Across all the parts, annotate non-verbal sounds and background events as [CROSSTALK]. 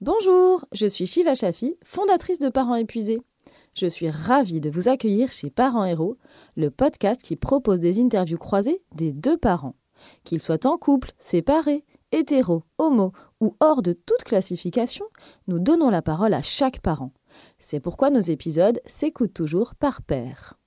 Bonjour, je suis Shiva Shafi, fondatrice de Parents épuisés. Je suis ravie de vous accueillir chez Parents Héros, le podcast qui propose des interviews croisées des deux parents. Qu'ils soient en couple, séparés, hétéros, homo ou hors de toute classification, nous donnons la parole à chaque parent. C'est pourquoi nos épisodes s'écoutent toujours par pair.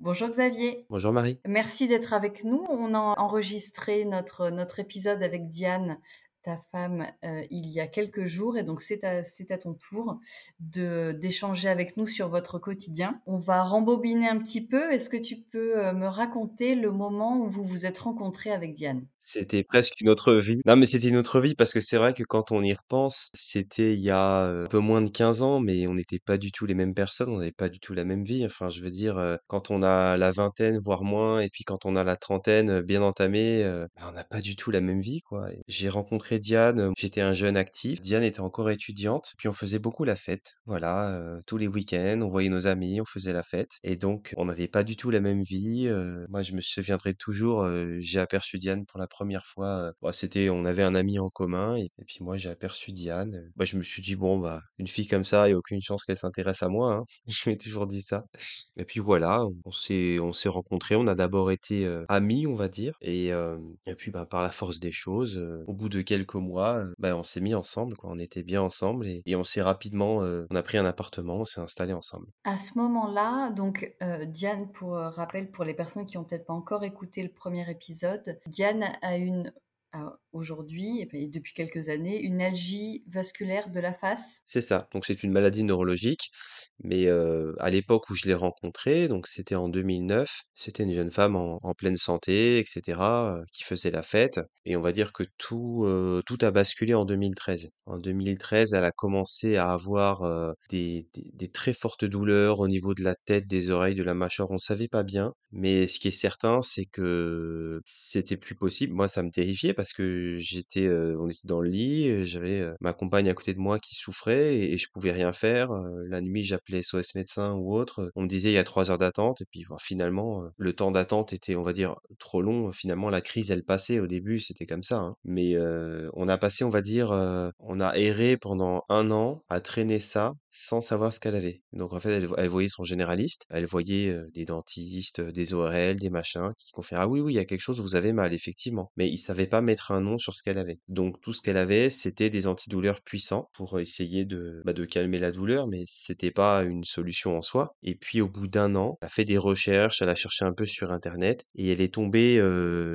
Bonjour Xavier. Bonjour Marie. Merci d'être avec nous. On a enregistré notre, notre épisode avec Diane ta femme euh, il y a quelques jours et donc c'est à, à, ton tour d'échanger avec nous sur votre quotidien. On va rembobiner un petit peu. Est-ce que tu peux euh, me raconter le moment où vous vous êtes rencontrés avec Diane? C'était presque une autre vie. Non mais c'était une autre vie parce que c'est vrai que quand on y repense, c'était il y a euh, un peu moins de 15 ans mais on n'était pas du tout les mêmes personnes, on n'avait pas du tout la même vie. Enfin je veux dire quand on a la vingtaine voire moins et puis quand on a la trentaine bien entamée, bah, on n'a pas du tout la même vie quoi. J'ai rencontré Diane, j'étais un jeune actif. Diane était encore étudiante, puis on faisait beaucoup la fête. Voilà, euh, tous les week-ends, on voyait nos amis, on faisait la fête. Et donc, on n'avait pas du tout la même vie. Euh, moi, je me souviendrai toujours, euh, j'ai aperçu Diane pour la première fois. C'était, on avait un ami en commun, et, puis moi, j'ai aperçu Diane. Bah, je me suis dit, bon, bah, une fille comme ça, il n'y a aucune chance qu'elle s'intéresse à moi. Hein. [LAUGHS] Je m'ai toujours dit ça. Et puis voilà, on s'est, on s'est rencontrés. On a d'abord été amis, on va dire. Et, et puis, bah, par la force des choses, au bout de quelques quelques mois, bah, on s'est mis ensemble, quoi. On était bien ensemble et, on s'est rapidement, on a pris un appartement, on s'est installé ensemble. À ce moment-là, donc Diane, pour rappel, pour les personnes qui ont peut-être pas encore écouté le premier épisode, Diane a une aujourd'hui, depuis quelques années, une algie vasculaire de la face. C'est ça, donc c'est une maladie neurologique, mais à l'époque où je l'ai rencontrée, donc c'était en 2009, c'était une jeune femme en, pleine santé, etc., qui faisait la fête, et on va dire que tout, tout a basculé en 2013. En 2013, elle a commencé à avoir des, des, très fortes douleurs au niveau de la tête, des oreilles, de la mâchoire, on savait pas bien, mais ce qui est certain, c'est que c'était plus possible. Moi, ça me terrifiait parce que j'étais, on était dans le lit, j'avais ma compagne à côté de moi qui souffrait et, je pouvais rien faire. la nuit, j'appelais SOS médecin ou autre. On me disait il y a trois heures d'attente et puis finalement, le temps d'attente était, on va dire, trop long. Finalement, la crise, elle passait. Au début, c'était comme ça. Hein. Mais on a passé, on va dire, on a erré pendant un an à traîner ça sans savoir ce qu'elle avait. Donc en fait, elle, voyait son généraliste, elle voyait des dentistes, des ORL, des machins qui confèrent ah oui oui il y a quelque chose, vous avez mal effectivement. Mais ils savaient pas mettre un nom sur ce qu'elle avait. Donc tout ce qu'elle avait, c'était des antidouleurs puissants pour essayer de, bah, calmer la douleur, mais c'était pas une solution en soi. Et puis au bout d'un an, elle a fait des recherches, elle a cherché un peu sur internet et elle est tombée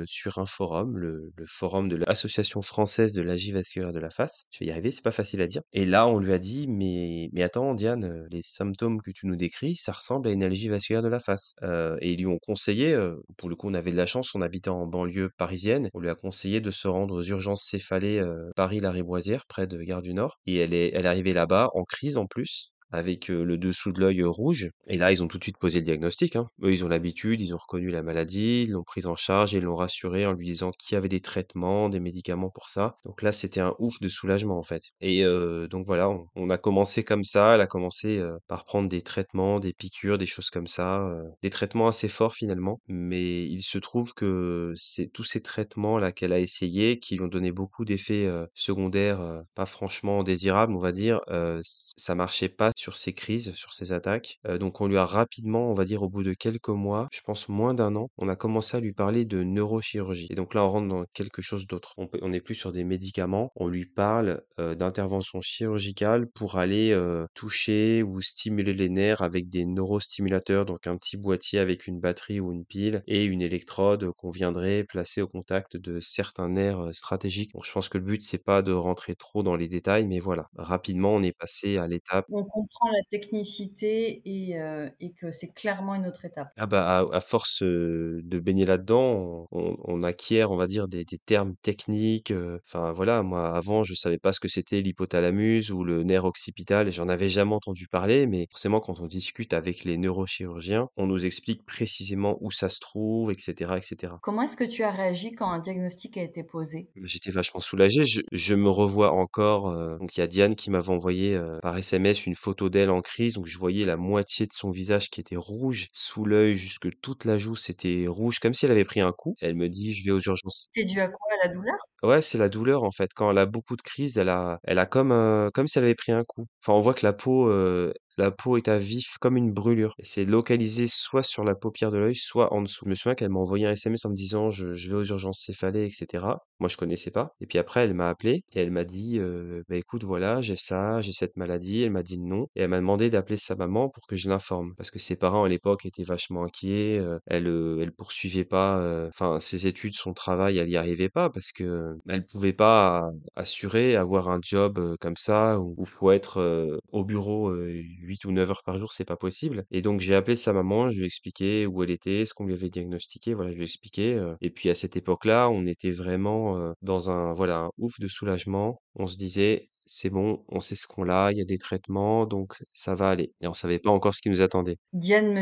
sur un forum, le, forum de l'Association française de l'agie vasculaire de la face. Je vais y arriver, c'est pas facile à dire. Et là, on lui a dit mais attends Diane, les symptômes que tu nous décris, ça ressemble à une algie vasculaire de la face. Euh, et ils lui ont conseillé, euh, pour le coup on avait de la chance, on habitait en banlieue parisienne, on lui a conseillé de se rendre aux urgences céphalées euh, Paris-la-Riboisière, près de Gare du Nord. Et elle est, elle est arrivée là-bas en crise en plus avec le dessous de l'œil rouge. Et là, ils ont tout de suite posé le diagnostic. Hein. Eux, ils ont l'habitude, ils ont reconnu la maladie, ils l'ont prise en charge et l'ont rassuré en lui disant qu'il y avait des traitements, des médicaments pour ça. Donc là, c'était un ouf de soulagement en fait. Et donc voilà, on, a commencé comme ça. Elle a commencé par prendre des traitements, des piqûres, des choses comme ça, des traitements assez forts finalement. Mais il se trouve que c'est tous ces traitements là qu'elle a essayé, qui lui ont donné beaucoup d'effets secondaires, pas franchement désirables, on va dire, ça marchait pas sur ces crises, sur ces attaques. donc on lui a rapidement, on va dire au bout de quelques mois, je pense moins d'un an, on a commencé à lui parler de neurochirurgie. Et donc là, on rentre dans quelque chose d'autre. On, on est plus sur des médicaments. On lui parle d'intervention chirurgicale pour aller toucher ou stimuler les nerfs avec des neurostimulateurs, donc un petit boîtier avec une batterie ou une pile et une électrode qu'on viendrait placer au contact de certains nerfs stratégiques. je pense que le but c'est pas de rentrer trop dans les détails, mais voilà, rapidement on est passé à l'étape comprend la technicité et, et que c'est clairement une autre étape. Ah bah, à, force de baigner là-dedans, on, acquiert, on va dire, des, termes techniques. Enfin voilà, moi avant, je savais pas ce que c'était l'hypothalamus ou le nerf occipital, j'en avais jamais entendu parler, mais forcément, quand on discute avec les neurochirurgiens, on nous explique précisément où ça se trouve, etc., etc. Comment est-ce que tu as réagi quand un diagnostic a été posé? J'étais vachement soulagé. Je, me revois encore. donc il y a Diane qui m'avait envoyé par SMS une photo photo d'elle en crise, donc je voyais la moitié de son visage qui était rouge, sous l'œil jusque toute la joue, c'était rouge, comme si elle avait pris un coup. Elle me dit: «Je vais aux urgences». C'est dû à quoi? À la douleur? Ouais, c'est la douleur, en fait. Quand elle a beaucoup de crises, elle a elle a comme, heu, comme si elle avait pris un coup. Enfin, on voit que la peau, heu, la peau est à vif comme une brûlure et c'est localisé soit sur la paupière de l'œil, soit en dessous. Je me souviens qu'elle m'a envoyé un SMS en me disant: «Je je vais aux urgences céphalées» et cetera. Moi, je connaissais pas et puis après, elle m'a appelé et elle m'a dit, heu: «Bah, écoute, voilà, j'ai ça, j'ai cette maladie». Elle m'a dit nom et elle m'a demandé d'appeler sa maman pour que je l'informe parce que ses parents, à l'époque, étaient vachement inquiets, heu, elle, heu, elle poursuivait pas, heu, enfin, ses études, son travail, elle y arrivait pas parce que elle pouvait pas assurer avoir un job, comme ça où où faut être, au bureau, 8 ou 9 heures par jour, c'est pas possible et donc j'ai appelé sa maman, je lui ai expliqué où elle était, ce qu'on lui avait diagnostiqué, voilà, je lui ai expliqué, heu et puis à cette époque-là, on était vraiment, heu, dans un voilà, un ouf de soulagement. On se disait: «C'est bon, on sait ce qu'on a, il y a des traitements, donc ça va aller» et on savait pas encore ce qui nous attendait. Diane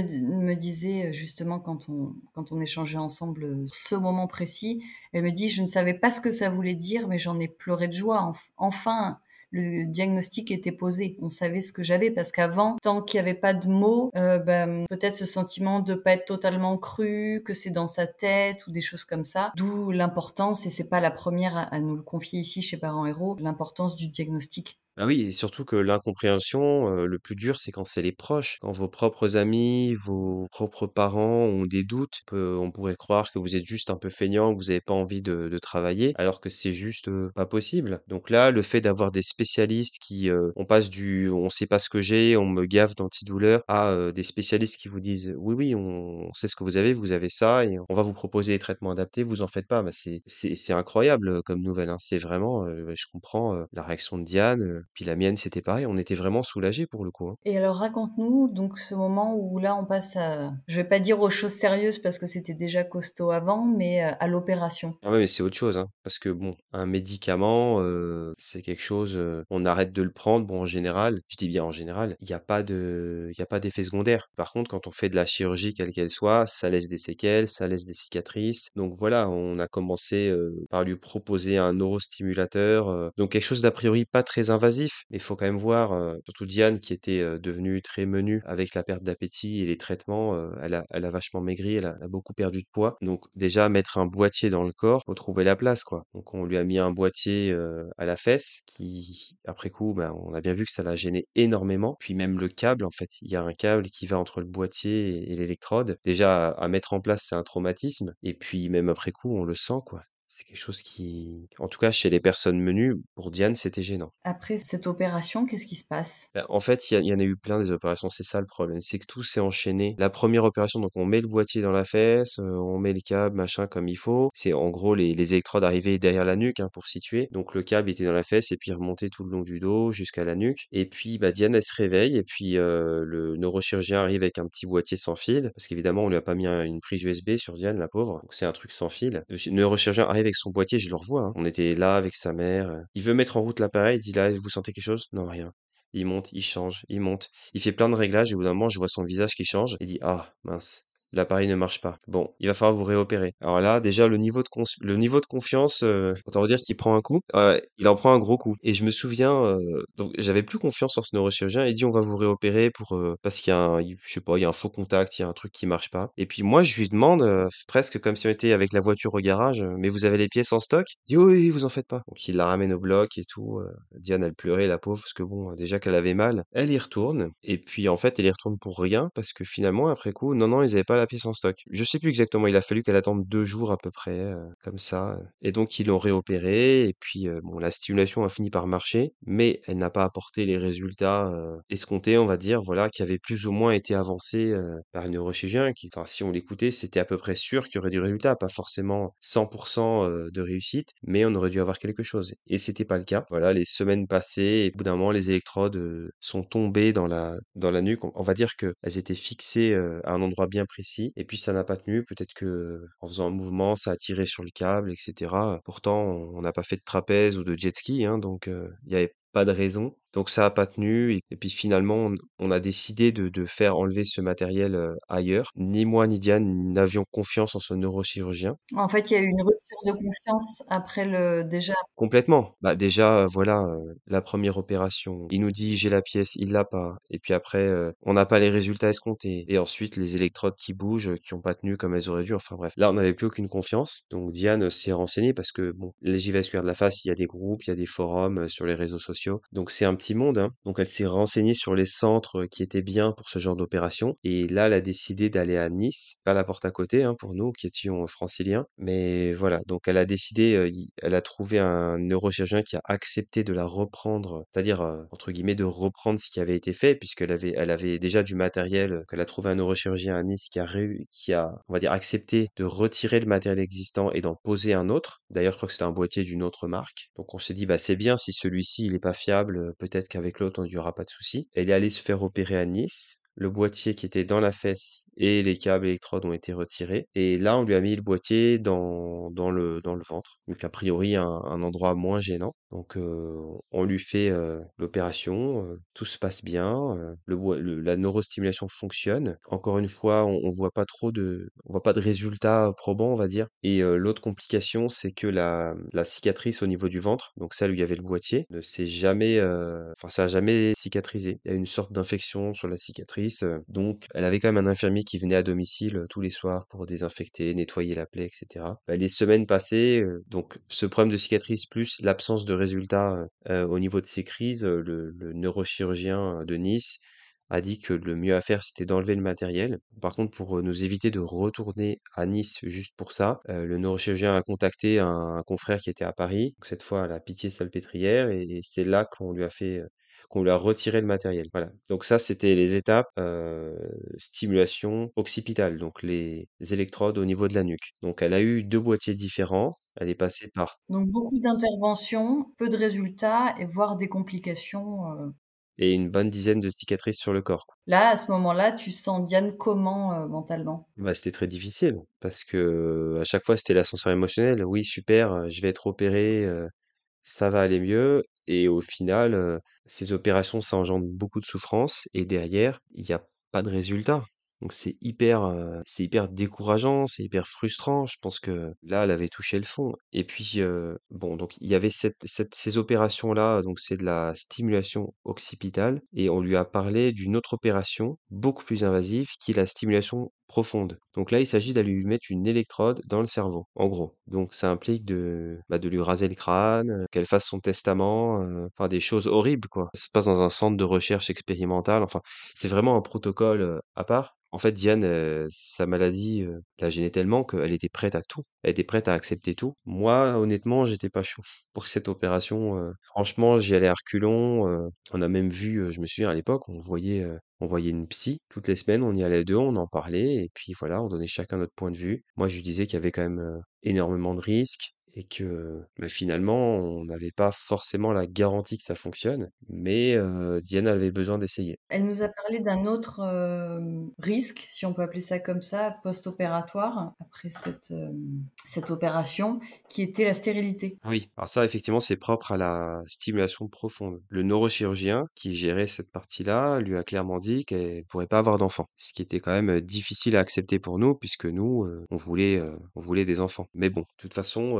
me disait, justement quand on quand on échangeait ensemble, heu, ce moment précis, elle me dit: «Je ne savais pas ce que ça voulait dire, mais j'en ai pleuré de joie. Enf enfin, le diagnostic était posé. On savait ce que j'avais parce qu'avant, tant qu'il y avait pas de mots, heu, ben, peut-être ce sentiment de pas être totalement cru, que c'est dans sa tête ou des choses comme ça. D'où l'importance et c'est pas la première à à nous le confier ici chez Parents Héros, l'importance du diagnostic. Ah oui et surtout que l'incompréhension, heu, le plus dur, c'est quand c'est les proches. Quand vos propres amis, vos propres parents ont des doutes, on pourrait croire que vous êtes juste un peu feignant, que vous avez pas envie de de travailler, alors que c'est juste, pas possible. Donc là, le fait d'avoir des spécialistes qui, heu, on passe du: «On sait pas ce que j'ai, on me gave d'antidouleurs» à, heu, des spécialistes qui vous disent: «Oui, oui, on sait ce que vous avez, vous avez ça et on va vous proposer des traitements adaptés, vous en faites pas». Bah, c'est c'est incroyable, comme nouvelle, hein. C'est vraiment, heu, je comprends, heu, la réaction de Diane, puis la mienne, c'était pareil, on était vraiment soulagés pour le coup, hein. Et alors raconte-nous donc ce moment où là on passe à je vais pas dire aux choses sérieuses parce que c'était déjà costaud avant, mais, heu, à l'opération. Ah ouais, mais c'est autre chose, hein, parce que bon, un médicament, heu, c'est quelque chose, heu, on arrête de le prendre. Bon, en général, je dis bien en général, il y a pas de il y a pas d'effet secondaire. Par contre, quand on fait de la chirurgie quelle qu'elle soit, ça laisse des séquelles, ça laisse des cicatrices. Donc voilà, on a commencé, par lui proposer un neurostimulateur, donc quelque chose d'a priori pas très invasif. Mais il faut quand même voir, surtout Diane qui était, devenue très menue avec la perte d'appétit et les traitements, elle a elle a vachement maigri, elle a beaucoup perdu de poids. Donc déjà mettre un boîtier dans le corps, faut trouver la place, quoi. Donc on lui a mis un boîtier, à la fesse qui, après coup, ben, on a bien vu que ça l'a gêné énormément. Puis même le câble, en fait, il y a un câble qui va entre le boîtier et et l'électrode. Déjà à à mettre en place, c'est un traumatisme et puis même après coup, on le sent, quoi. C'est quelque chose qui en tout cas chez les personnes menues, pour Diane, c'était gênant. Après cette opération, qu'est-ce qui se passe? Bah, en fait, il y en a eu plein des opérations, c'est ça le problème, c'est que tout s'est enchaîné. La première opération, donc on met le boîtier dans la fesse, heu, on met le câble, machin, comme il faut. C'est en gros les les électrodes arrivaient derrière la nuque, hein, pour situer. Donc le câble était dans la fesse et puis remontait tout le long du dos jusqu'à la nuque et puis, bah, Diane, elle se réveille et puis, heu, le neurochirurgien arrive avec un petit boîtier sans fil parce qu'évidemment, on lui a pas mis un une prise USB sur Diane, la pauvre. Donc c'est un truc sans fil. Le ch neurochirurgien arrive avec son boîtier, je le revois, hein. On était là avec sa mère, heu, il veut mettre en route l'appareil, il dit: «Là, vous sentez quelque chose?» «Non, rien». Il monte, il change, il monte. Il fait plein de réglages et au bout d'un moment, je vois son visage qui change. Il dit: «Ah mince, l'appareil ne marche pas. Bon, il va falloir vous réopérer». Alors là, déjà le niveau de le niveau de confiance, heu, autant dire qu'il prend un coup. Il en prend un gros coup et je me souviens, heu, donc j'avais plus confiance en ce neurochirurgien. Il dit: «On va vous réopérer pour, heu, parce qu'il y a un je sais pas, il y a un faux contact, il y a un truc qui marche pas» et puis moi, je lui demande, heu, presque comme si on était avec la voiture au garage, «Mais vous avez les pièces en stock?» Il dit: «Oui, vous en faites pas». Donc il la ramène au bloc et tout, Diane, elle pleurait la pauvre parce que bon, déjà qu'elle avait mal. Elle y retourne et puis en fait, elle y retourne pour rien parce que finalement après coup, non, non, ils avaient pas la pièce en stock. Je sais plus exactement, il a fallu qu'elle attende 2 jours à peu près, heu, comme ça, et donc ils l'ont réopérée et puis, heu, bon la stimulation a fini par marcher, mais elle n'a pas apporté les résultats, heu, escomptés, on va dire, voilà, qui avaient plus ou moins été avancés, par le neurochirurgien qui enfin si on l'écoutait, c'était à peu près sûr qu'il y aurait du résultat, pas forcément 100 heu, de réussite, mais on aurait dû avoir quelque chose et c'était pas le cas. Voilà, les semaines passaient et au bout d'un moment, les électrodes, sont tombées dans la dans la nuque. On on va dire qu'elles étaient fixées, à un endroit bien précis et puis ça n'a pas tenu. Peut-être que en faisant un mouvement, ça a tiré sur le câble et cetera. Pourtant, on n'a pas fait de trapèze ou de jet ski, hein, donc il y avait pas de raison. Donc ça a pas tenu et puis finalement on a décidé de de faire enlever ce matériel, heu, ailleurs. Ni moi ni Diane n'avions confiance en ce neurochirurgien. En fait, il y a eu une rupture de confiance après le déjà Complètement. Bah, déjà, heu, voilà, heu, la première opération, il nous dit: «J'ai la pièce», il l'a pas et puis après, on n'a pas les résultats escomptés et ensuite les électrodes qui bougent, qui ont pas tenu comme elles auraient dû. Enfin bref, là, on n'avait plus aucune confiance. Donc Diane, s'est renseignée parce que bon, les vasculaire de la face, il y a des groupes, il y a des forums, sur les réseaux sociaux. Donc c'est un petit monde, hein. Donc elle s'est renseignée sur les centres, qui étaient bien pour ce genre d'opération et là, elle a décidé d'aller à Nice, pas la porte à côté, hein, pour nous qui étions franciliens. Mais voilà, donc elle a décidé, heu, i elle a trouvé un neurochirurgien qui a accepté de la reprendre, c'est-à-dire, entre guillemets, «de reprendre ce qui avait été fait» puisqu'elle avait elle avait déjà du matériel, qu'elle a trouvé un neurochirurgien à Nice qui a réu qui a, on va dire, accepté de retirer le matériel existant et d'en poser un autre. D'ailleurs, je crois que c'était un boîtier d'une autre marque. Donc on s'est dit: «Bah, c'est bien si celui-ci, il est pas fiable, heu, qu'avec l'autre, on il y aura pas de souci». Elle est allée se faire opérer à Nice le boîtier qui était dans la fesse et les câbles électrodes ont été retirés et là, on lui a mis le boîtier dans le ventre, donc a priori un endroit moins gênant. Donc heu, on lui fait, heu, l'opération, heu, tout se passe bien, le le la neurostimulation fonctionne. Encore une fois, on on voit pas trop de on voit pas de résultats probants, on va dire et heu, l'autre complication, c'est que la la cicatrice au niveau du ventre, donc celle où il y avait le boîtier, ne s'est jamais, heu, enfin ça a jamais cicatrisé. Il y a une sorte d'infection sur la cicatrice donc elle avait quand même un infirmier qui venait à domicile, tous les soirs pour désinfecter, nettoyer la plaie et cetera. Bah, les semaines passées, heu, donc ce problème de cicatrice plus l'absence de au niveau de ces crises, le neurochirurgien de Nice a dit que le mieux à faire, c'était d'enlever le matériel. Par contre, pour, nous éviter de retourner à Nice juste pour ça, le neurochirurgien a contacté un confrère qui était à Paris, cette fois à la Pitié-Salpêtrière et et c'est là qu'on lui a fait, qu'on lui a retiré le matériel. Voilà. Donc ça, c'était les étapes stimulation occipitale, donc les électrodes au niveau de la nuque. Donc elle a eu deux boîtiers différents. Elle est passée par. Donc beaucoup d'interventions, peu de résultats et voire des complications. Euh. Et une bonne dizaine de cicatrices sur le corps. Là, à ce moment-là, tu sens Diane comment euh, mentalement? Bah, C'était très difficile parce que à chaque fois, c'était l'ascenseur émotionnel. Oui, super, je vais être opéré, ça va aller mieux et au final, ces opérations, ça engendre beaucoup de souffrance et derrière, il y a pas de résultat. Donc c'est hyper, c'est hyper décourageant, c'est hyper frustrant. Je pense que là, elle avait touché le fond et puis, bon, donc il y avait ces opérations-là, donc c'est de la stimulation occipitale et on lui a parlé d'une autre opération beaucoup plus invasive qui est la stimulation profonde. Donc là, il s'agit d'aller lui mettre une électrode dans le cerveau, en gros. Donc ça implique de, bah, de lui raser le crâne, euh, qu'elle fasse son testament, euh, enfin des choses horribles, quoi. Ça se passe dans un centre de recherche expérimentale, enfin, c'est vraiment un protocole euh, à part. En fait, Diane, sa maladie la gênait tellement qu'elle était prête à tout. Elle était prête à accepter tout. Moi, honnêtement, j'étais pas chaud pour cette opération. franchement, j'y allais à reculons. on a même vu, je me souviens à l'époque, on voyait on voyait une psy toutes les semaines, on y allait deux, on en parlait et puis voilà, on donnait chacun notre point de vue. Moi, je lui disais qu'il y avait quand même énormément de risques et que bah, finalement, on n'avait pas forcément la garantie que ça fonctionne, mais Diane avait besoin d'essayer. Elle nous a parlé d'un autre risque, si on peut appeler ça comme ça, post-opératoire, après cette, cette opération, qui était la stérilité. Oui, alors ça, effectivement, c'est propre à la stimulation profonde. Le neurochirurgien qui gérait cette partie-là lui a clairement dit qu'elle ne pourrait pas avoir d'enfants, ce qui était quand même difficile à accepter pour nous, puisque nous, on, voulait, on voulait des enfants. Mais bon, de toute façon,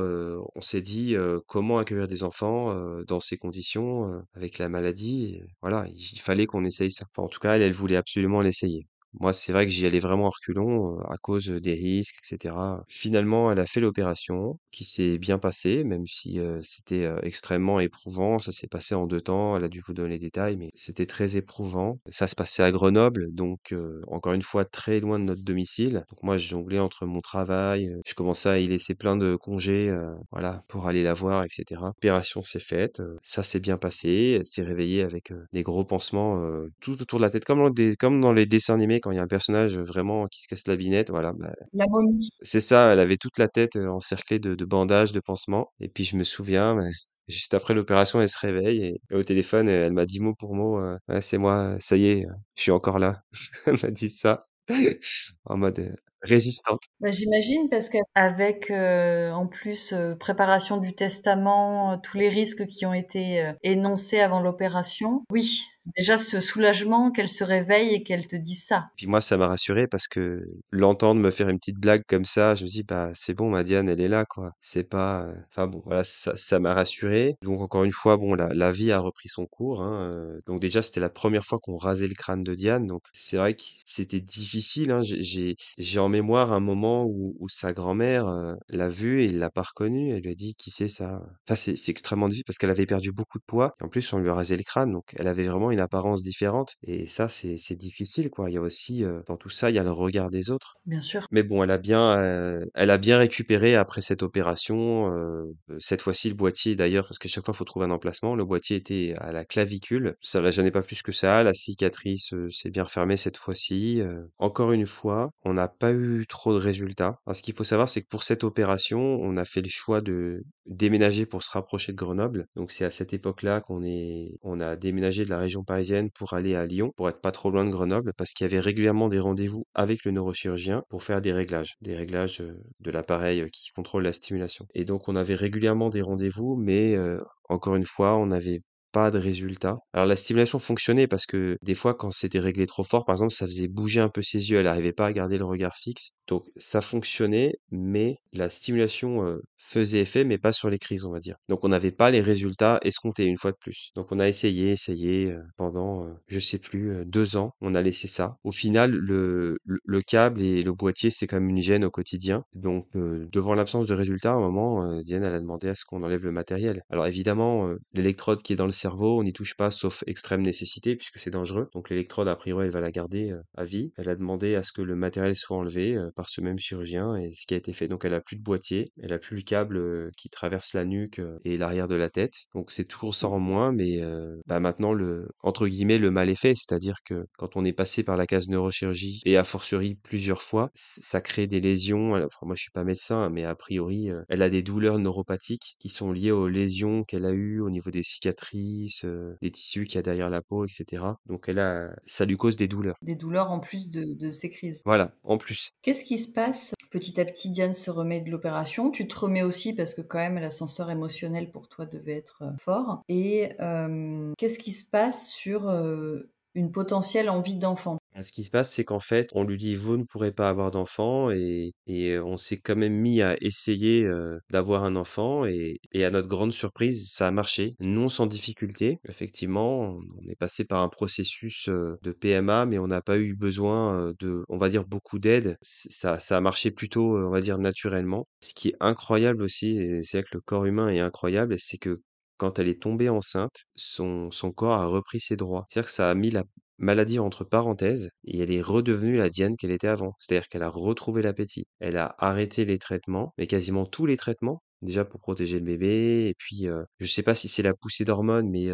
on s'est dit comment accueillir des enfants dans ces conditions avec la maladie. voilà, il fallait qu'on essaye ça. en tout cas, elle, elle voulait absolument l'essayer. Moi, c'est vrai que j'y allais vraiment à reculons, à cause, des risques et cetera. Finalement, elle a fait l'opération qui s'est bien passée, même si, c'était, extrêmement éprouvant. Ça s'est passé en deux temps. Elle a dû vous donner les détails, mais c'était très éprouvant. Ça se passait à Grenoble, donc encore une fois, très loin de notre domicile. Donc moi, je jonglais entre mon travail, je commençais à y laisser plein de congés, voilà, pour aller la voir et cetera. L'opération s'est faite, ça s'est bien passé. Elle s'est réveillée avec, des gros pansements, tout autour de la tête, comme dans des comme dans les dessins animés quand il y a un personnage vraiment qui se casse la binette, voilà, bah La momie. c'est ça, elle avait toute la tête, encerclée de de bandages, de pansements et puis je me souviens, bah, juste après l'opération, elle se réveille et au téléphone, elle m'a dit mot pour mot, «Ouais, c'est moi, ça y est, je suis encore là». [LAUGHS] Elle m'a dit ça [LAUGHS] en mode, résistante. Bah, j'imagine parce qu'avec euh, en plus préparation du testament, tous les risques qui ont été énoncés avant l'opération, oui, déjà ce soulagement qu'elle se réveille et qu'elle te dise ça. Puis moi, ça m'a rassuré parce que l'entendre me faire une petite blague comme ça, je me dis, bah, c'est bon, ma Diane, elle est là, quoi. C'est pas, enfin bon, voilà, ça, m'a rassuré. Donc encore une fois, bon, la, la vie a repris son cours, hein. Donc déjà, c'était la première fois qu'on rasait le crâne de Diane, donc c'est vrai que c'était difficile, hein. J'ai, en mémoire un moment où, sa grand-mère l'a vu et l'a pas reconnu. Elle lui a dit, qui c'est ça? Enfin, c'est, extrêmement difficile parce qu'elle avait perdu beaucoup de poids. En plus, on lui a rasé le crâne, donc elle avait vraiment une apparence différente. Et ça, c'est difficile, quoi. Il y a aussi, euh, dans tout ça, il y a le regard des autres. Bien sûr. Mais bon, elle a bien, euh, elle a bien récupéré après cette opération. euh, cette fois-ci, le boîtier, d'ailleurs, parce qu'à chaque fois, il faut trouver un emplacement. Le boîtier était à la clavicule. Ça la gênait pas plus que ça. La cicatrice s'est bien refermée cette fois-ci. Encore une fois, on n'a pas eu trop de résultats. Alors, ce qu'il faut savoir, c'est que pour cette opération, on a fait le choix de déménager pour se rapprocher de Grenoble. Donc, c'est à cette époque-là qu'on est, on a déménagé de la région parisienne pour aller à Lyon, pour être pas trop loin de Grenoble, parce qu'il y avait régulièrement des rendez-vous avec le neurochirurgien pour faire des réglages, des réglages euh, de l'appareil euh, qui contrôle la stimulation. Et donc on avait régulièrement des rendez-vous, mais euh, encore une fois, on n'avait pas de résultat. Alors la stimulation fonctionnait parce que des fois quand c'était réglé trop fort, par exemple, ça faisait bouger un peu ses yeux, elle n'arrivait pas à garder le regard fixe. Donc ça fonctionnait, mais la stimulation faisait effet, mais pas sur les crises, on va dire. Donc on n'avait pas les résultats escomptés une fois de plus. Donc on a essayé, essayé euh, pendant, euh, je sais plus, euh, deux ans, on a laissé ça. Au final, le, le, le câble et le boîtier, c'est quand même une gêne au quotidien. Donc devant l'absence de résultats, à un moment, Diane, elle a demandé à ce qu'on enlève le matériel. Alors évidemment, l'électrode qui est dans le cerveau, on n'y touche pas sauf extrême nécessité puisque c'est dangereux. Donc l'électrode, a priori, elle va la garder à vie. Elle a demandé à ce que le matériel soit enlevé par ce même chirurgien et ce qui a été fait. Donc elle a plus de boîtier, elle a plus le câble euh, qui traverse la nuque et l'arrière de la tête. Donc c'est toujours ça en moins, mais euh, bah maintenant le entre guillemets le mal est fait, c'est-à-dire que quand on est passé par la case neurochirurgie et a fortiori plusieurs fois, ça crée des lésions. Alors, enfin, moi je suis pas médecin, mais a priori euh, elle a des douleurs neuropathiques qui sont liées aux lésions qu'elle a eues au niveau des cicatrices, euh, des tissus qu'il y a derrière la peau, etc. Donc elle a, ça lui cause des douleurs. Des douleurs en plus de, de ces crises. Voilà, en plus. Qu'est-ce qui se passe? Petit à petit, Diane se remet de l'opération. Tu te remets aussi parce que quand même l'ascenseur émotionnel pour toi devait être euh, fort. Et euh, qu'est-ce qui se passe sur euh, une potentielle envie d'enfant? Ah, Ce qui se passe, c'est qu'en fait, on lui dit vous ne pourrez pas avoir d'enfant et, et on s'est quand même mis à essayer euh, d'avoir un enfant et, et à notre grande surprise, ça a marché, non sans difficulté. Effectivement, on est passé par un processus de PMA, mais on n'a pas eu besoin de, on va dire, beaucoup d'aide. Ça, ça a marché plutôt, on va dire, naturellement. Ce qui est incroyable aussi, c'est vrai que le corps humain est incroyable, c'est que quand elle est tombée enceinte, son, son corps a repris ses droits. C'est-à-dire que ça a mis la maladie entre parenthèses et elle est redevenue la Diane qu'elle était avant. C'est-à-dire qu'elle a retrouvé l'appétit. Elle a arrêté les traitements, mais quasiment tous les traitements, déjà pour protéger le bébé. Et puis, euh, je sais pas si c'est la poussée d'hormones, mais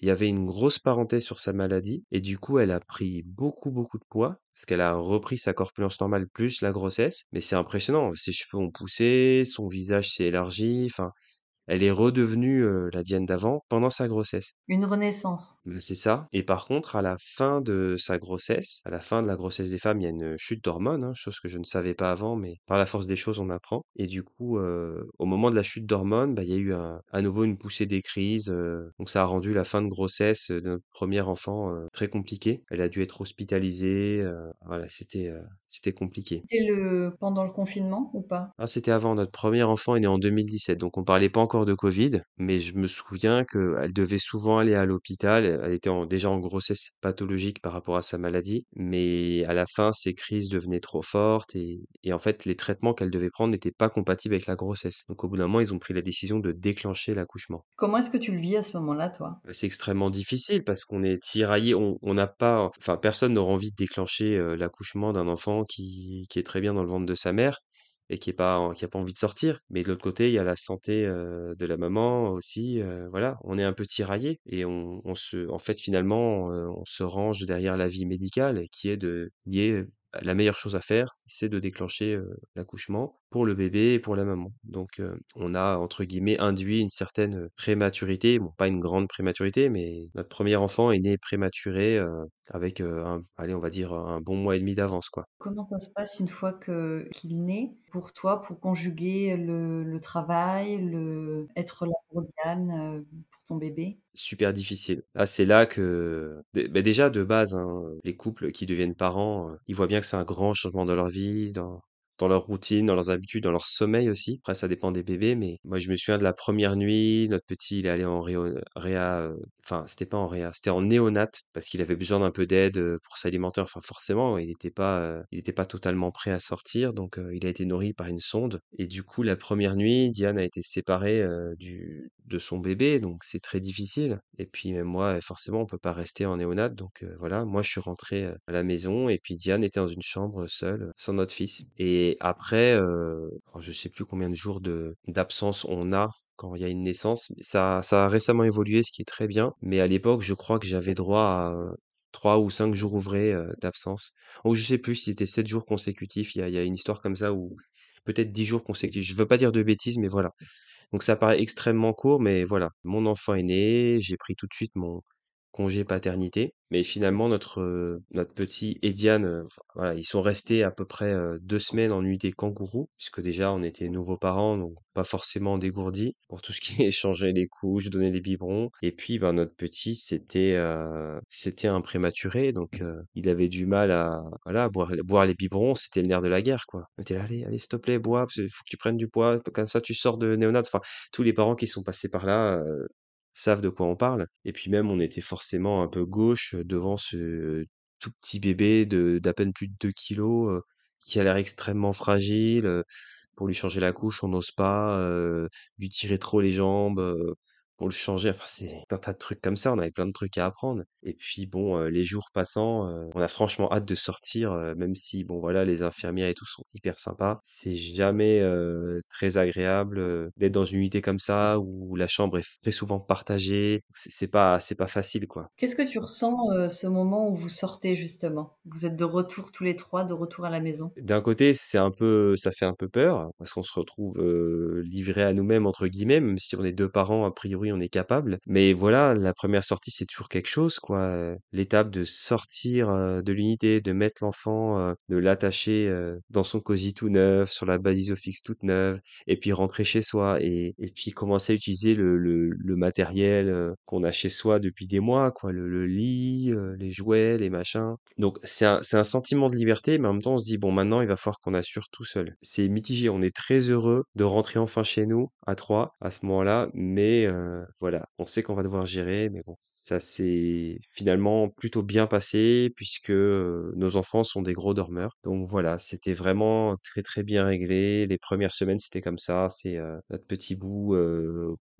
il y avait une grosse parenthèse sur sa maladie. Et du coup, elle a pris beaucoup, beaucoup de poids. Parce qu'elle a repris sa corpulence normale plus la grossesse. Mais c'est impressionnant. Ses cheveux ont poussé, son visage s'est élargi. Enfin, elle est redevenue, heu, la Diane d'avant pendant sa grossesse. Une renaissance. Bah, c'est ça et par contre à la fin de sa grossesse, à la fin de la grossesse des femmes, il y a une chute d'hormones, hein, chose que je ne savais pas avant, mais par la force des choses, on apprend et du coup, heu, au moment de la chute d'hormones, bah, il y a eu un à nouveau une poussée des crises, heu, donc ça a rendu la fin de grossesse, heu, de notre 1er enfant, heu, très compliquée. Elle a dû être hospitalisée, voilà, c'était, c'était compliqué. C'était le pendant le confinement ou pas? Ah, c'était avant, notre 1er enfant est né en 2017, donc on parlait pas encore de Covid, mais je me souviens qu'elle devait souvent aller à l'hôpital. Elle était en déjà en grossesse pathologique par rapport à sa maladie, mais à la fin, ses crises devenaient trop fortes et et en fait, les traitements qu'elle devait prendre n'étaient pas compatibles avec la grossesse. Donc au bout d'un moment, ils ont pris la décision de déclencher l'accouchement. Comment est-ce que tu le vis à ce moment-là, toi? Bah, c'est extrêmement difficile parce qu'on est tiraillé, on n'a pas enfin personne n'aura envie de déclencher, heu, l'accouchement d'un enfant qui est très bien dans le ventre de sa mère et qui est pas envie de sortir. Mais de l'autre côté, il y a la santé, de la maman aussi, voilà, on est un peu tiraillé et on se en fait, finalement, on se range derrière l'avis médical qui est de lié la meilleure chose à faire, c'est de déclencher, l'accouchement pour le bébé et pour la maman. Donc, on a entre guillemets «induit» une certaine, prématurité, bon pas une grande prématurité, mais notre premier enfant est né prématuré, avec, un allez on va dire un bon mois et demi d'avance quoi. Comment ça se passe une fois que qu'il naît pour toi, pour conjuguer le le travail, le être là pour Diane, pour ton bébé? Super difficile. Ah, c'est là que dé bah, déjà de base, hein, les couples qui deviennent parents, heu, ils voient bien que c'est un grand changement dans leur vie, dans dans leur routine, dans leurs habitudes, dans leur sommeil aussi. Après ça dépend des bébés, mais moi je me souviens de la première nuit, notre petit il est allé en réo réa, heu, enfin c'était pas en réa, c'était en néonat parce qu'il avait besoin d'un peu d'aide, heu, pour s'alimenter. Enfin forcément, il était pas, il pas totalement prêt à sortir, donc il a été nourri par une sonde et du coup la première nuit, Diane a été séparée, du de son bébé, donc c'est très difficile et puis moi, forcément on peut pas rester en néonat, donc voilà, moi je suis rentré, à la maison et puis Diane était dans une chambre seule, sans notre fils et après, alors je sais plus combien de jours de d'absence on a quand il y a une naissance. Ça ça a récemment évolué, ce qui est très bien, mais à l'époque, je crois que j'avais droit à, 3 ou 5 jours ouvrés, d'absence. Ou je sais plus si c'était 7 jours consécutifs, il y a y a une histoire comme ça ou peut-être 10 jours consécutifs. Je veux pas dire de bêtises, mais voilà. Donc ça paraît extrêmement court, mais voilà, mon enfant est né, j'ai pris tout de suite mon congé paternité. Mais finalement, notre, heu, notre petit et Diane, voilà, ils sont restés à peu près, heu, 2 semaines en nuitée kangourou, puisque déjà on était nouveaux parents, donc pas forcément dégourdis pour tout ce qui est changer les couches, donner des biberons. Et puis, ben, notre petit, c'était, c'était un prématuré, donc il avait du mal à voilà, boire boire les biberons, c'était le nerf de la guerre, quoi. On était là: «Allez, allez, s'il te plaît, bois, qu'il faut que tu prennes du poids, comme ça tu sors de néonat». Enfin, tous les parents qui sont passés par là, savent de quoi on parle. Et puis même, on était forcément un peu gauche devant ce tout petit bébé de d'à peine plus de 2 kilogrammes, heu, qui a l'air extrêmement fragile, pour lui changer la couche, on n'ose pas, lui tirer trop les jambes, pour le changer. Enfin, c'est un tas de trucs comme ça, on avait plein de trucs à apprendre. Et puis bon, heu, les jours passant, heu, on a franchement hâte de sortir, heu, même si bon voilà, les infirmières et tout sont hyper sympas. C'est jamais, très agréable, d'être dans une unité comme ça où la chambre est très souvent partagée. C'est pas c'est pas facile, quoi. Qu'est-ce que tu ressens, ce moment où vous sortez justement? Vous êtes de retour tous les 3, de retour à la maison? D'un côté, c'est un peu ça fait un peu peur parce qu'on se retrouve, heu, livrés à nous-mêmes entre guillemets, même si on est 2 parents, a priori, on est capable. Mais voilà, la première sortie, c'est toujours quelque chose, quoi, l'étape de sortir, de l'unité, de mettre l'enfant, de l'attacher, dans son cosy tout neuf, sur la base Isofix toute neuve et puis rentrer chez soi et puis commencer à utiliser le matériel, qu'on a chez soi depuis des mois, quoi, le lit, les jouets, les machins. Donc c'est un un sentiment de liberté, mais en même temps, on se dit: «Bon, maintenant, il va falloir qu'on assure tout seul». C'est mitigé, on est très heureux de rentrer enfin chez nous à 3 à ce moment-là, mais heu, voilà, on sait qu'on va devoir gérer, mais bon, ça s'est finalement plutôt bien passé puisque, heu, nos enfants sont des gros dormeurs. Donc voilà, c'était vraiment très, très bien réglé. Les premières semaines, c'était comme ça, c'est, heu, notre petit bout,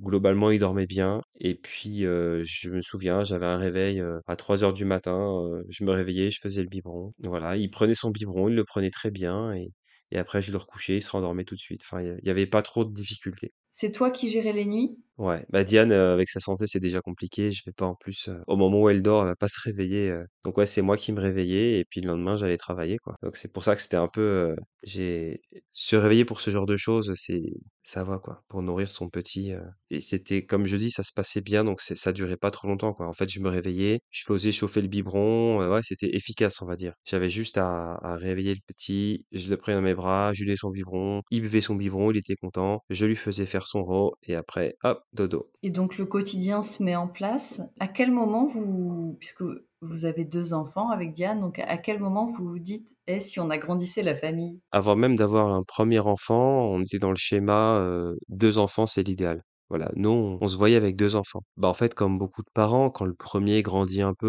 globalement, il dormait bien et puis, je me souviens, j'avais un réveil, à 3:00 du matin, je me réveillais, je faisais le biberon. Voilà, il prenait son biberon, il le prenait très bien et et après je le recouchais, il se rendormait tout de suite. Enfin, il y il y avait pas trop de difficultés. C'est toi qui gérais les nuits? Ouais, bah, Diane, heu, avec sa santé, c'est déjà compliqué. Je vais pas en plus, heu, au moment où elle dort, elle va pas se réveiller, heu, donc ouais, c'est moi qui me réveillais et puis le lendemain, j'allais travailler, quoi. Donc c'est pour ça que c'était un peu, se réveiller pour ce genre de choses, c'est ça va, quoi, pour nourrir son petit, et c'était comme je dis, ça se passait bien, donc ça durait pas trop longtemps, quoi. En fait, je me réveillais, je faisais chauffer le biberon, ouais, c'était efficace, on va dire. J'avais juste à à réveiller le petit, je le prenais dans mes bras, je lui son biberon, il buvait son biberon, il était content, je lui faisais faire son rot et après, hop, dodo. Et donc le quotidien se met en place. À quel moment vous puisque vous avez 2 enfants avec Diane, donc à quel moment vous vous dites: «Eh, si on agrandissait la famille?» Avant même d'avoir un premier enfant, on était dans le schéma, heu, 2 enfants, c'est l'idéal. Voilà, nous, on on se voyait avec 2 enfants. Bah, en fait, comme beaucoup de parents, quand le premier grandit un peu,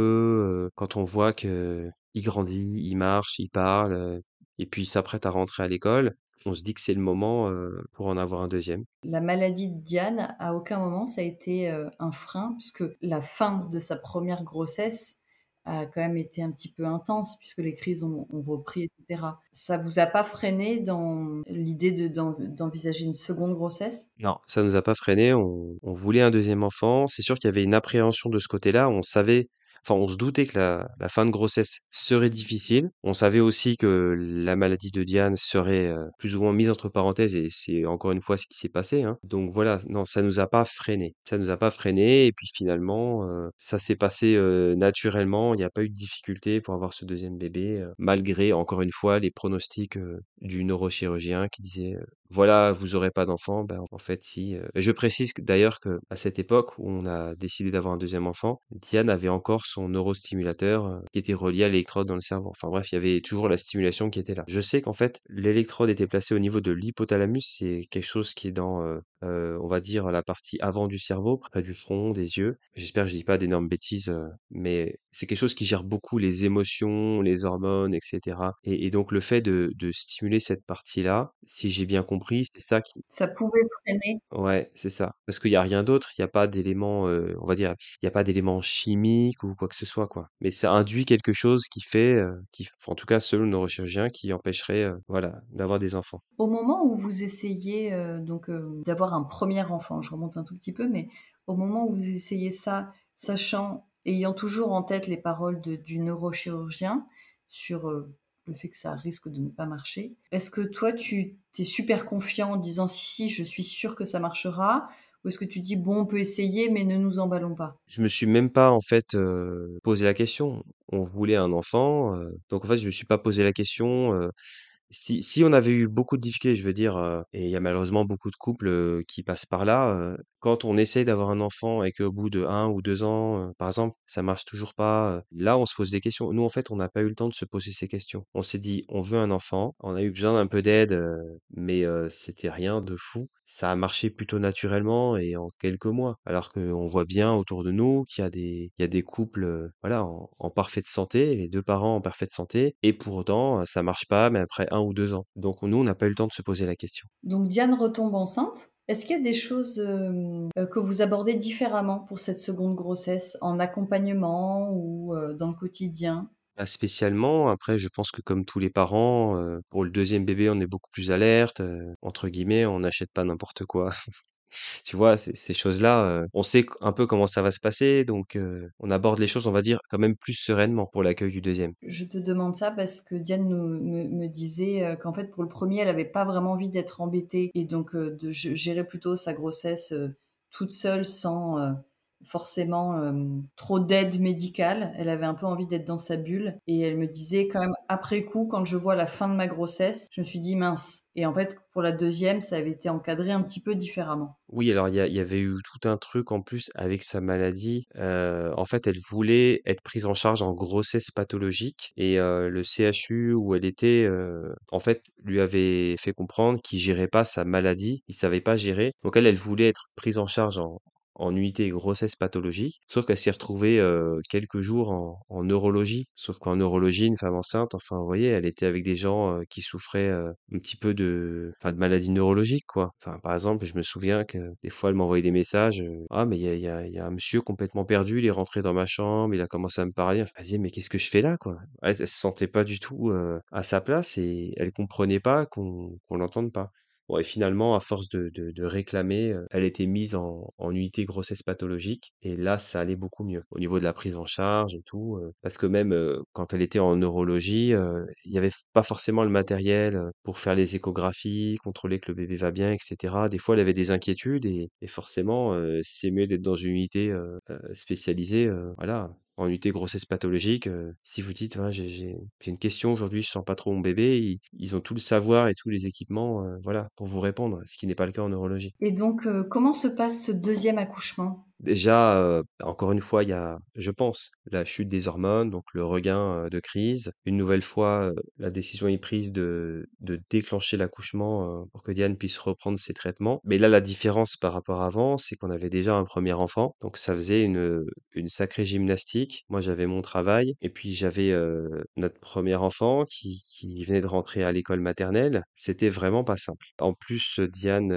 heu, quand on voit qu'il grandit, il marche, il parle, heu et puis il s'apprête à rentrer à l'école, on se dit que c'est le moment, heu, pour en avoir un deuxième. La maladie de Diane, à aucun moment ça a été, heu, un frein puisque la fin de sa première grossesse a quand même été un petit peu intense puisque les crises ont ont repris et cetera. Ça vous a pas freiné dans l'idée de d'en d'envisager une seconde grossesse? Non, ça nous a pas freinés, on on voulait un deuxième enfant. C'est sûr qu'il y avait une appréhension de ce côté-là. On savait enfin, on se doutait que la, fin de grossesse serait difficile. On savait aussi que la maladie de Diane serait euh, plus ou moins mise entre parenthèses et c'est encore une fois ce qui s'est passé. Hein. Donc voilà, non, ça nous a pas freiné. Ça nous a pas freiné et puis finalement, euh, ça s'est passé euh, naturellement. Il n'y a pas eu de difficulté pour avoir ce deuxième bébé, malgré encore une fois les pronostics du neurochirurgien qui disait voilà, vous aurez pas d'enfant. Ben, en fait, si. Je précise d'ailleurs que à cette époque où on a décidé d'avoir un deuxième enfant, Diane avait encore son neurostimulateur qui était relié à l'électrode dans le cerveau. Enfin bref, il y avait toujours la stimulation qui était là. Je sais qu'en fait, l'électrode était placée au niveau de l'hypothalamus. C'est quelque chose qui est dans, on va dire, la partie avant du cerveau, près du front, des yeux. J'espère que je dis pas d'énormes bêtises, mais c'est quelque chose qui gère beaucoup les émotions, les hormones, etc. Et, et donc le fait de, de stimuler cette partie-là, si j'ai bien compris c'est ça qui Ça pouvait freiner? Ouais, c'est ça. Parce qu'il y a rien d'autre, il y a pas d'éléments, heu, on va dire, il y a pas d'éléments chimiques ou quoi que ce soit, quoi. Mais ça induit quelque chose qui fait, qui en tout cas selon le neurochirurgien, qui empêcherait, voilà, d'avoir des enfants. Au moment où vous essayez, donc, d'avoir un premier enfant, je remonte un tout petit peu, mais au moment où vous essayez ça, sachant ayant toujours en tête les paroles du neurochirurgien sur, heu, le fait que ça risque de ne pas marcher. Est-ce que toi, tu es super confiant en disant si, si, je suis sûr que ça marchera? Ou est-ce que tu dis bon, on peut essayer, mais ne nous emballons pas? Je me suis même pas en fait euh, posé la question. On voulait un enfant, euh, donc en fait je me suis pas posé la question. Si, si on avait eu beaucoup de difficultés, je veux dire, euh, et il y a malheureusement beaucoup de couples euh, qui passent par là, euh, quand on essaye d'avoir un enfant et qu'au bout de un ou deux ans, euh, par exemple, ça marche toujours pas, euh, là on se pose des questions. Nous en fait, on n'a pas eu le temps de se poser ces questions. On s'est dit, on veut un enfant, on a eu besoin d'un peu d'aide, euh, mais c'était rien de fou. Ça a marché plutôt naturellement et en quelques mois. Alors qu'on voit bien autour de nous qu'il y a des, couples, voilà, en, parfaite santé, les deux parents en parfaite santé, et pour autant, ça marche pas, mais après un ou deux ans. Donc nous, on n'a pas eu le temps de se poser la question. Donc Diane retombe enceinte. Est-ce qu'il y a des choses euh, euh, que vous abordez différemment pour cette seconde grossesse, en accompagnement ou euh, dans le quotidien? Pas spécialement. Après, je pense que comme tous les parents, pour le deuxième bébé, on est beaucoup plus alerte. entre guillemets, on n'achète pas n'importe quoi. [LAUGHS] Tu vois, ces, choses-là, euh, on sait un peu comment ça va se passer, donc euh, on aborde les choses, on va dire, quand même plus sereinement pour l'accueil du deuxième. Je te demande ça parce que Diane me, me disait euh, qu'en fait pour le premier elle avait pas vraiment envie d'être embêtée et donc de gérer plutôt sa grossesse toute seule sans forcément euh, trop d'aide médicale. Elle avait un peu envie d'être dans sa bulle et elle me disait quand même après coup quand je vois la fin de ma grossesse, je me suis dit mince. Et en fait pour la deuxième ça avait été encadré un petit peu différemment. Oui, alors il y, avait eu tout un truc en plus avec sa maladie. Euh, en fait, elle voulait être prise en charge en grossesse pathologique et euh, le CHU où elle était, en fait, lui avait fait comprendre qu'il gérait pas sa maladie, il savait pas gérer. Donc elle, elle voulait être prise en charge en, en unité grossesse pathologique, sauf qu'elle s'est retrouvée euh, quelques jours en, en neurologie. Sauf qu'en neurologie, une femme enceinte, enfin, vous voyez, elle était avec des gens euh, qui souffraient euh, un petit peu de, enfin, de maladies neurologiques, quoi. Enfin, par exemple, je me souviens que des fois, elle m'envoyait des messages, ah, mais il y a, y a- y a un monsieur complètement perdu, il est rentré dans ma chambre, il a commencé à me parler. Enfin, disait, mais qu'est-ce que je fais là, quoi? Elle, elle se sentait pas du tout à sa place et elle comprenait pas qu'on qu'on l'entende pas. Bon, et finalement, à force de, de, réclamer, euh, elle était mise en, en unité grossesse pathologique. Et là, ça allait beaucoup mieux au niveau de la prise en charge et tout. euh, parce que même euh, quand elle était en neurologie, il n'y avait pas forcément le matériel pour faire les échographies, contrôler que le bébé va bien, etc. Des fois, elle avait des inquiétudes et, et forcément, c'est mieux d'être dans une unité spécialisée. voilà en unité grossesse pathologique, euh, si vous dites j'ai une question aujourd'hui, je sens pas trop mon bébé, ils, ils ont tout le savoir et tous les équipements, euh, voilà, pour vous répondre, ce qui n'est pas le cas en neurologie. Et donc euh, comment se passe ce deuxième accouchement? Déjà, euh, encore une fois, il y a, je pense, la chute des hormones, donc le regain de crise. Une nouvelle fois, la décision est prise de, de déclencher l'accouchement pour que Diane puisse reprendre ses traitements. Mais là, la différence par rapport à avant, c'est qu'on avait déjà un premier enfant, donc ça faisait une, une sacrée gymnastique. Moi, j'avais mon travail, et puis j'avais notre premier enfant qui, qui venait de rentrer à l'école maternelle. C'était vraiment pas simple. En plus, Diane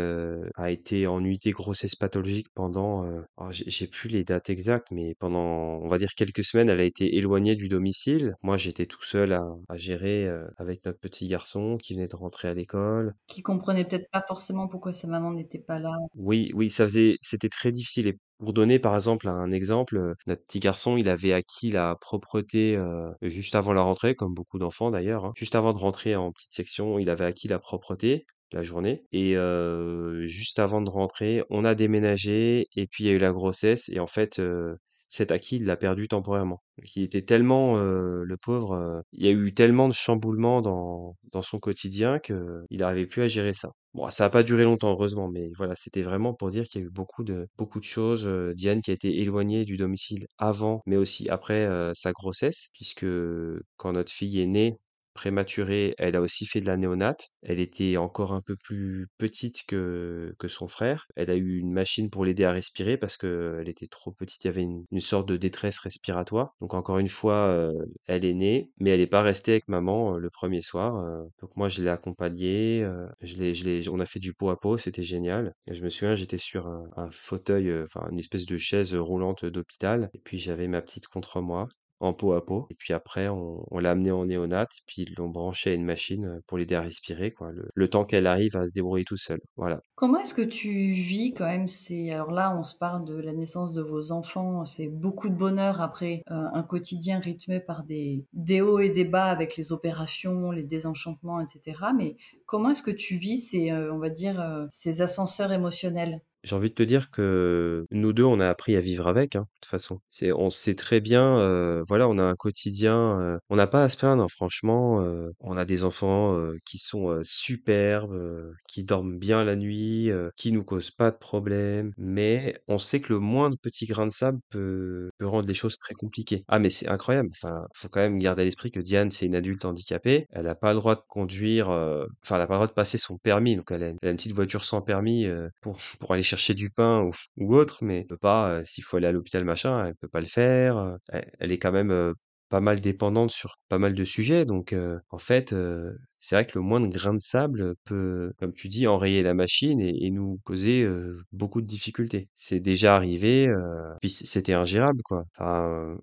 a été en unité grossesse pathologique pendant, Alors j'ai j'ai plus les dates exactes, mais pendant, on va dire quelques semaines, elle a été éloignée du domicile. Moi, j'étais tout seul à, à gérer euh, avec notre petit garçon qui venait de rentrer à l'école. Qui comprenait peut-être pas forcément pourquoi sa maman n'était pas là. Oui, oui, ça faisait, c'était très difficile. Et pour donner par exemple un exemple, euh, notre petit garçon, il avait acquis la propreté euh, juste avant la rentrée, comme beaucoup d'enfants d'ailleurs. hein. Juste avant de rentrer en petite section, il avait acquis la propreté la journée. Et euh, juste avant de rentrer, on a déménagé et puis il y a eu la grossesse. Et en fait, euh, cet acquis, il l'a perdu temporairement. Il était tellement, euh, le pauvre, il y a eu tellement de chamboulements dans, dans son quotidien que il n'arrivait plus à gérer ça. Bon, ça n'a pas duré longtemps, heureusement, mais voilà, c'était vraiment pour dire qu'il y a eu beaucoup de, beaucoup de choses. Diane qui a été éloignée du domicile avant, mais aussi après sa grossesse, puisque quand notre fille est née, prématurée, elle a aussi fait de la néonate. Elle était encore un peu plus petite que, que son frère. Elle a eu une machine pour l'aider à respirer parce qu'elle était trop petite. Il y avait une, sorte de détresse respiratoire. Donc encore une fois, euh, elle est née, mais elle n'est pas restée avec maman euh, le premier soir. euh. donc moi, je l'ai accompagnée. je l'ai, je l'ai, on a fait du pot à pot, c'était génial. Et je me souviens, j'étais sur un, un fauteuil, enfin une espèce de chaise roulante d'hôpital. Et puis j'avais ma petite contre moi en pot à pot. Et puis après, on, l'a amené en néonate, puis ils l'ont branché à une machine euh, pour l'aider à respirer, quoi. Le, temps qu'elle arrive à se débrouiller tout seule. Voilà. Comment est-ce que tu vis quand même ces... Alors là, on se parle de la naissance de vos enfants, c'est beaucoup de bonheur après euh, un quotidien rythmé par des, des hauts et des bas avec les opérations, les désenchantements, etc. Mais comment est-ce que tu vis ces, euh, on va dire, ces ascenseurs émotionnels? J'ai envie de te dire que nous deux, on a appris à vivre avec, hein, de toute façon. C'est, on sait très bien, euh, voilà, on a un quotidien, euh, on n'a pas à se plaindre, franchement. euh, on a des enfants euh, qui sont euh, superbes, euh, qui dorment bien la nuit, euh, qui nous causent pas de problèmes, mais on sait que le moindre petit grain de sable peut, peut rendre les choses très compliquées. Ah, mais c'est incroyable. Enfin, faut quand même garder à l'esprit que Diane, c'est une adulte handicapée. Elle n'a pas le droit de conduire, euh, enfin, elle n'a pas le droit de passer son permis. Donc, elle a, elle a une petite voiture sans permis euh, pour, [LAUGHS] pour aller chercher du pain ou, autre, mais elle peut pas, euh, s'il faut aller à l'hôpital, machin, elle peut pas le faire. euh, Elle, est quand même euh, pas mal dépendante sur pas mal de sujets. Donc, en fait, c'est vrai que le moindre grain de sable peut, comme tu dis, enrayer la machine et, nous causer beaucoup de difficultés. C'est déjà arrivé, puis c'était ingérable, quoi.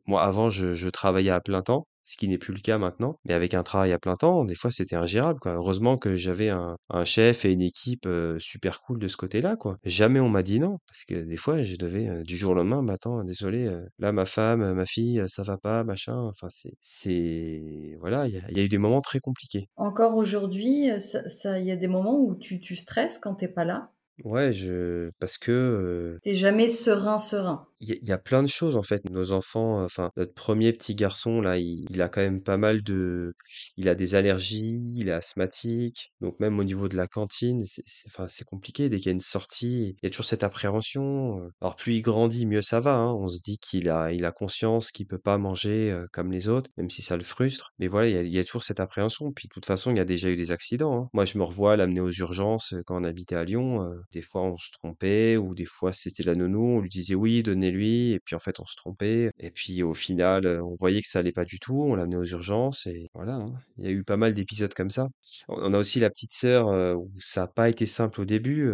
Moi, avant, je travaillais à plein temps. Ce qui n'est plus le cas maintenant, mais avec un travail à plein temps, des fois c'était ingérable, quoi. Heureusement que j'avais un, un chef et une équipe euh, super cool de ce côté-là, quoi. Jamais on m'a dit non, parce que des fois je devais euh, du jour au lendemain, bah attends, désolé, euh, là ma femme, ma fille, ça va pas, machin. Enfin c'est, c'est, voilà, il y a, il y a eu des moments très compliqués. Encore aujourd'hui, euh, ça, ça- il y a des moments où tu, tu stresses quand t'es pas là? Ouais, je, parce que T'es jamais serein, serein. Il y, a plein de choses en fait. Nos enfants, enfin notre premier petit garçon là, il, a quand même pas mal de, il a des allergies, il est asthmatique, donc même au niveau de la cantine, c'est, enfin c'est compliqué. Dès qu'il y a une sortie, il y a toujours cette appréhension. Alors plus il grandit, mieux ça va. hein. On se dit qu'il a, il a conscience qu'il peut pas manger comme les autres, même si ça le frustre. Mais voilà, il y a, toujours cette appréhension. Puis de toute façon, il y a déjà eu des accidents. hein. Moi, je me revois l'amener aux urgences quand on habitait à Lyon. des fois, on se trompait, ou des fois, c'était la nounou. On lui disait oui, donnez-lui, et puis en fait, on se trompait. Et puis au final, on voyait que ça allait pas du tout. On l'amenait aux urgences, et voilà. hein. Il y a eu pas mal d'épisodes comme ça. On a aussi la petite sœur où ça n'a pas été simple au début.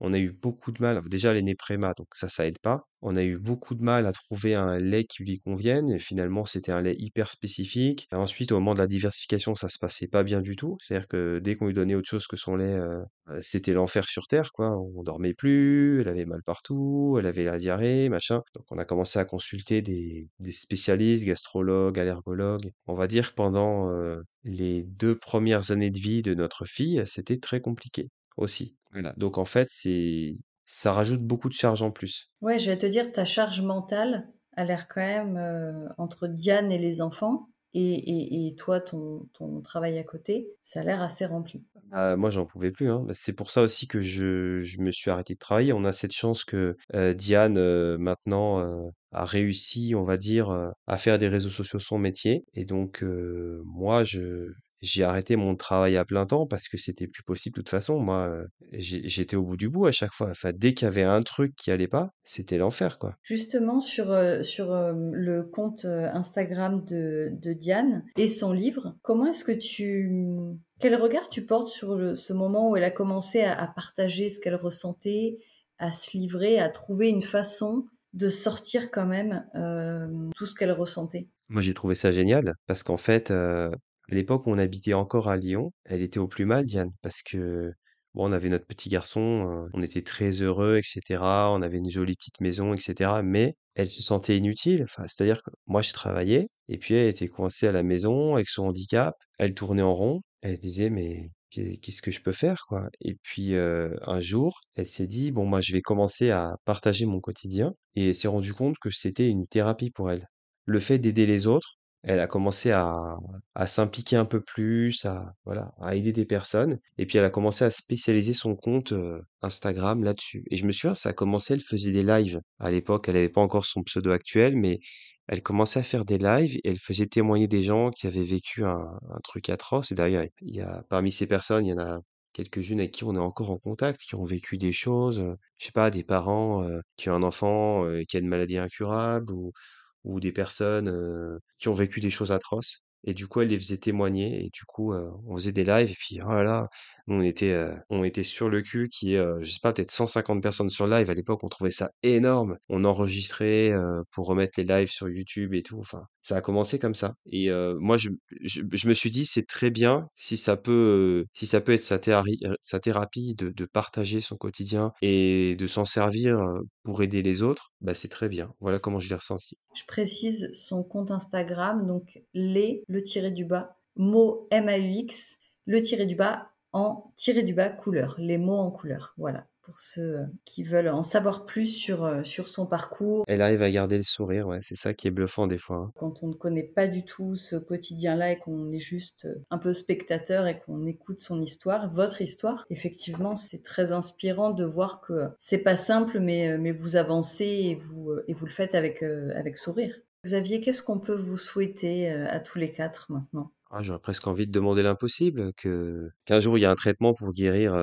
on a eu beaucoup de mal. Déjà, elle est née préma, donc ça, ça aide pas. On a eu beaucoup de mal à trouver un lait qui lui convienne. Et finalement, c'était un lait hyper spécifique. Et ensuite, au moment de la diversification, ça se passait pas bien du tout. C'est-à-dire que dès qu'on lui donnait autre chose que son lait, euh, euh, c'était l'enfer sur terre, quoi. On dormait plus, elle avait mal partout, elle avait la diarrhée, machin. Donc, on a commencé à consulter des, des spécialistes, gastrologues, allergologues. On va dire que pendant euh, les deux premières années de vie de notre fille, c'était très compliqué aussi. Voilà. Donc, en fait, c'est ça rajoute beaucoup de charges en plus. Ouais, j'allais te dire, ta charge mentale a l'air quand même euh, entre Diane et les enfants et, et, et toi, ton, ton travail à côté, ça a l'air assez rempli. Ah, moi, j'en pouvais plus, hein. Bah, C'est pour ça aussi que je, je me suis arrêté de travailler. On a cette chance que euh, Diane, euh, maintenant, a réussi, on va dire, à faire des réseaux sociaux son métier. Et donc, euh, moi, je, j'ai arrêté mon travail à plein temps parce que c'était plus possible de toute façon. Moi, euh, j'étais au bout du bout à chaque fois. Enfin, dès qu'il y avait un truc qui allait pas, c'était l'enfer, quoi. Justement, sur, euh, sur euh, le compte Instagram de, de Diane et son livre, comment est-ce que tu... Quel regard tu portes sur le- ce moment où elle a commencé à, à partager ce qu'elle ressentait, à se livrer, à trouver une façon de sortir quand même tout ce qu'elle ressentait? Moi, j'ai trouvé ça génial parce qu'en fait, à l'époque où on habitait encore à Lyon, elle était au plus mal, Diane, parce que bon, on avait notre petit garçon, on était très heureux, etc. On avait une jolie petite maison, etc. Mais elle se sentait inutile. Enfin, c'est-à-dire que moi, je travaillais et puis elle était coincée à la maison avec son handicap. Elle tournait en rond. Elle disait, mais qu'est-ce que je peux faire, quoi? Et puis, un jour, elle s'est dit: «Bon, moi, je vais commencer à partager mon quotidien» et elle s'est rendue compte que c'était une thérapie pour elle. Le fait d'aider les autres, elle a commencé à à s'impliquer un peu plus, à voilà, à aider des personnes et puis elle a commencé à spécialiser son compte, Instagram là-dessus et je me souviens, ça a commencé, elle faisait des lives. À l'époque, elle avait pas encore son pseudo actuel, mais elle commençait à faire des lives et elle faisait témoigner des gens qui avaient vécu un un truc atroce et d'ailleurs, il y a parmi ces personnes, il y en a quelques-unes avec qui on est encore en contact, qui ont vécu des choses, je sais pas, des parents, qui ont un enfant, qui a une maladie incurable ou ou des personnes qui ont vécu des choses atroces. Et du coup, elle les faisait témoigner et du coup, on faisait des lives et puis oh on était, on était sur le cul qui est, je sais pas, peut-être 150 personnes sur live. À l'époque, on trouvait ça énorme. On enregistrait pour remettre les lives sur YouTube et tout. Enfin, ça a commencé comme ça. Et moi, je, je, me suis dit, c'est très bien si ça peut, si ça peut être sa, sa thérapie de, de partager son quotidien et de s'en servir pour aider les autres. Bah, c'est très bien. Voilà comment je l'ai ressenti. Je précise son compte Instagram, donc les le tiré du bas, mot M-A-U-X, le tiré du bas en tiré du bas couleur, les mots en couleur. Voilà pour ceux qui veulent en savoir plus sur, euh, sur son parcours. Elle arrive à garder le sourire, ouais, c'est ça qui est bluffant des fois. Hein. Quand on ne connaît pas du tout ce quotidien-là et qu'on est juste euh, un peu spectateur et qu'on écoute son histoire, votre histoire, effectivement, c'est très inspirant de voir que c'est pas simple, mais, euh, mais vous avancez et vous, et vous le faites avec, avec sourire. Xavier, qu'est-ce qu'on peut vous souhaiter à tous les quatre maintenant? Ah, j'aurais presque envie de demander l'impossible, qu'un jour il y a un traitement pour guérir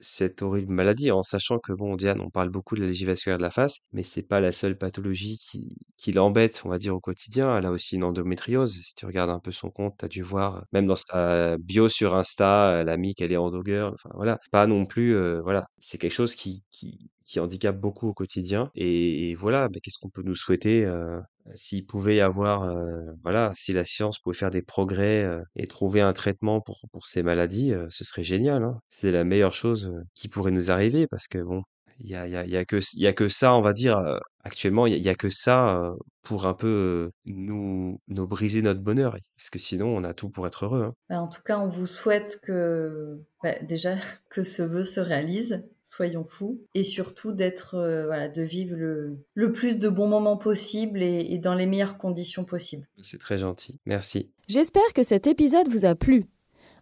cette horrible maladie, en sachant que bon, Diane, on parle beaucoup de la de la face, mais c'est pas la seule pathologie qui, l'embête, on va dire, au quotidien. Elle a aussi une endométriose. Si tu regardes un peu son compte, tu as dû voir, même dans sa bio sur Insta, elle a qu'elle est endogirl. Enfin voilà, pas non plus, voilà, c'est quelque chose qui, qui, qui handicape beaucoup au quotidien. Et, voilà, bah, qu'est-ce qu'on peut nous souhaiter euh, s'il pouvait y avoir, euh, voilà, si la science pouvait faire des progrès euh, et trouver un traitement pour, pour ces maladies, ce serait génial. Hein. C'est la meilleure chose qui pourrait nous arriver parce que bon, il y a, y, a, y, a que, y a que ça, on va dire, actuellement, il y, a que ça pour un peu nous, nous briser notre bonheur. Parce que sinon, on a tout pour être heureux. Hein. Bah, en tout cas, on vous souhaite que, bah, déjà, [LAUGHS] que ce vœu se réalise soyons fous, et surtout d'être, euh, voilà, de vivre le, le, plus de bons moments possible et, dans les meilleures conditions possibles. C'est très gentil, merci. J'espère que cet épisode vous a plu.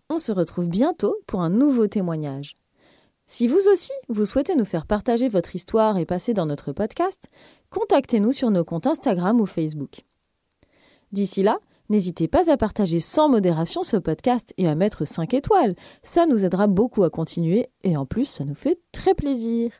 On se retrouve bientôt pour un nouveau témoignage. Si vous aussi, vous souhaitez nous faire partager votre histoire et passer dans notre podcast, contactez-nous sur nos comptes Instagram ou Facebook. D'ici là, N'hésitez pas à partager sans modération ce podcast et à mettre 5 étoiles. Ça nous aidera beaucoup à continuer et en plus, ça nous fait très plaisir.